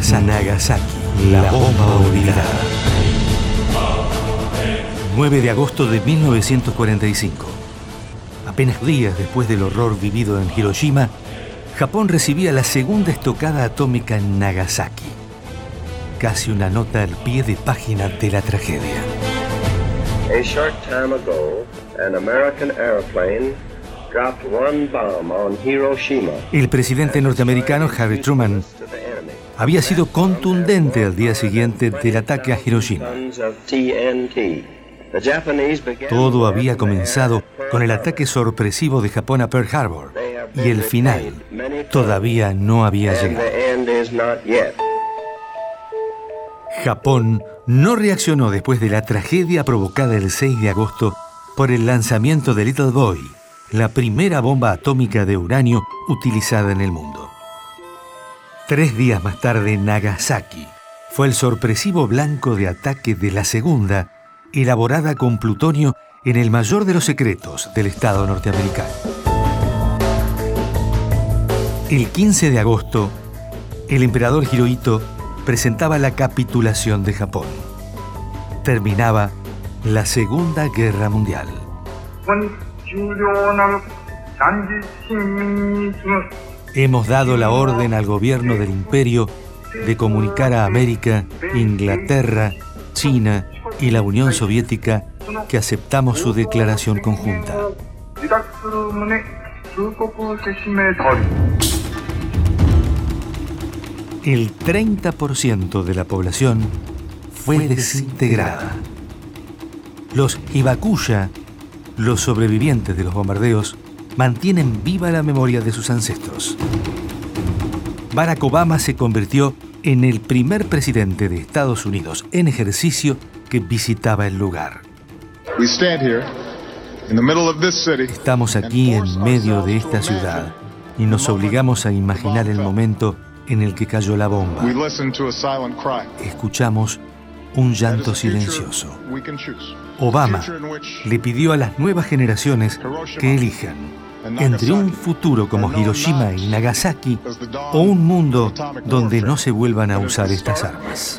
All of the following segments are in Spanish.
Nagasaki, Nagasaki, la bomba olvidada. 9 de agosto de 1945. Apenas días después del horror vivido en Hiroshima, Japón recibía la segunda estocada atómica en Nagasaki. Casi una nota al pie de página de la tragedia. A short time ago, an American airplane dropped one bomb on Hiroshima. El presidente norteamericano Harry Truman había sido contundente al día siguiente del ataque a Hiroshima. Todo había comenzado con el ataque sorpresivo de Japón a Pearl Harbor y el final todavía no había llegado. Japón no reaccionó después de la tragedia provocada el 6 de agosto por el lanzamiento de Little Boy, la primera bomba atómica de uranio utilizada en el mundo. Tres días más tarde, Nagasaki fue el sorpresivo blanco de ataque de la segunda, elaborada con plutonio en el mayor de los secretos del Estado norteamericano. El 15 de agosto, el emperador Hirohito presentaba la capitulación de Japón. Terminaba la Segunda Guerra Mundial. Hemos dado la orden al gobierno del imperio de comunicar a América, Inglaterra, China y la Unión Soviética que aceptamos su declaración conjunta. El 30% de la población fue desintegrada. Los Hibakuya, los sobrevivientes de los bombardeos, mantienen viva la memoria de sus ancestros. Barack Obama se convirtió en el primer presidente de Estados Unidos en ejercicio que visitaba el lugar. Estamos aquí en medio de esta ciudad y nos obligamos a imaginar el momento en el que cayó la bomba. Escuchamos un llanto silencioso. Obama le pidió a las nuevas generaciones que elijan entre un futuro como Hiroshima y Nagasaki o un mundo donde no se vuelvan a usar estas armas.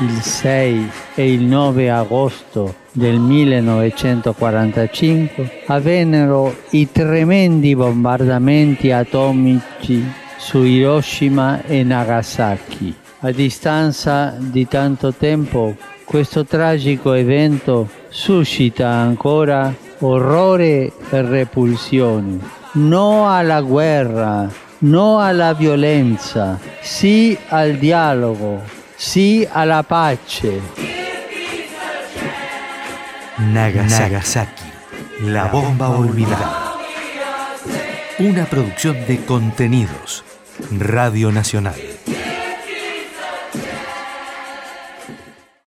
Il 6 e il 9 agosto del 1945 avvennero i tremendi bombardamenti atomici su Hiroshima e Nagasaki. A distanza di tanto tempo, questo tragico evento suscita ancora orrore e repulsione. No alla guerra, no alla violenza, sì al dialogo, sì alla pace. Nagasaki, la bomba olvidada. Una producción de contenidos. Radio Nacional.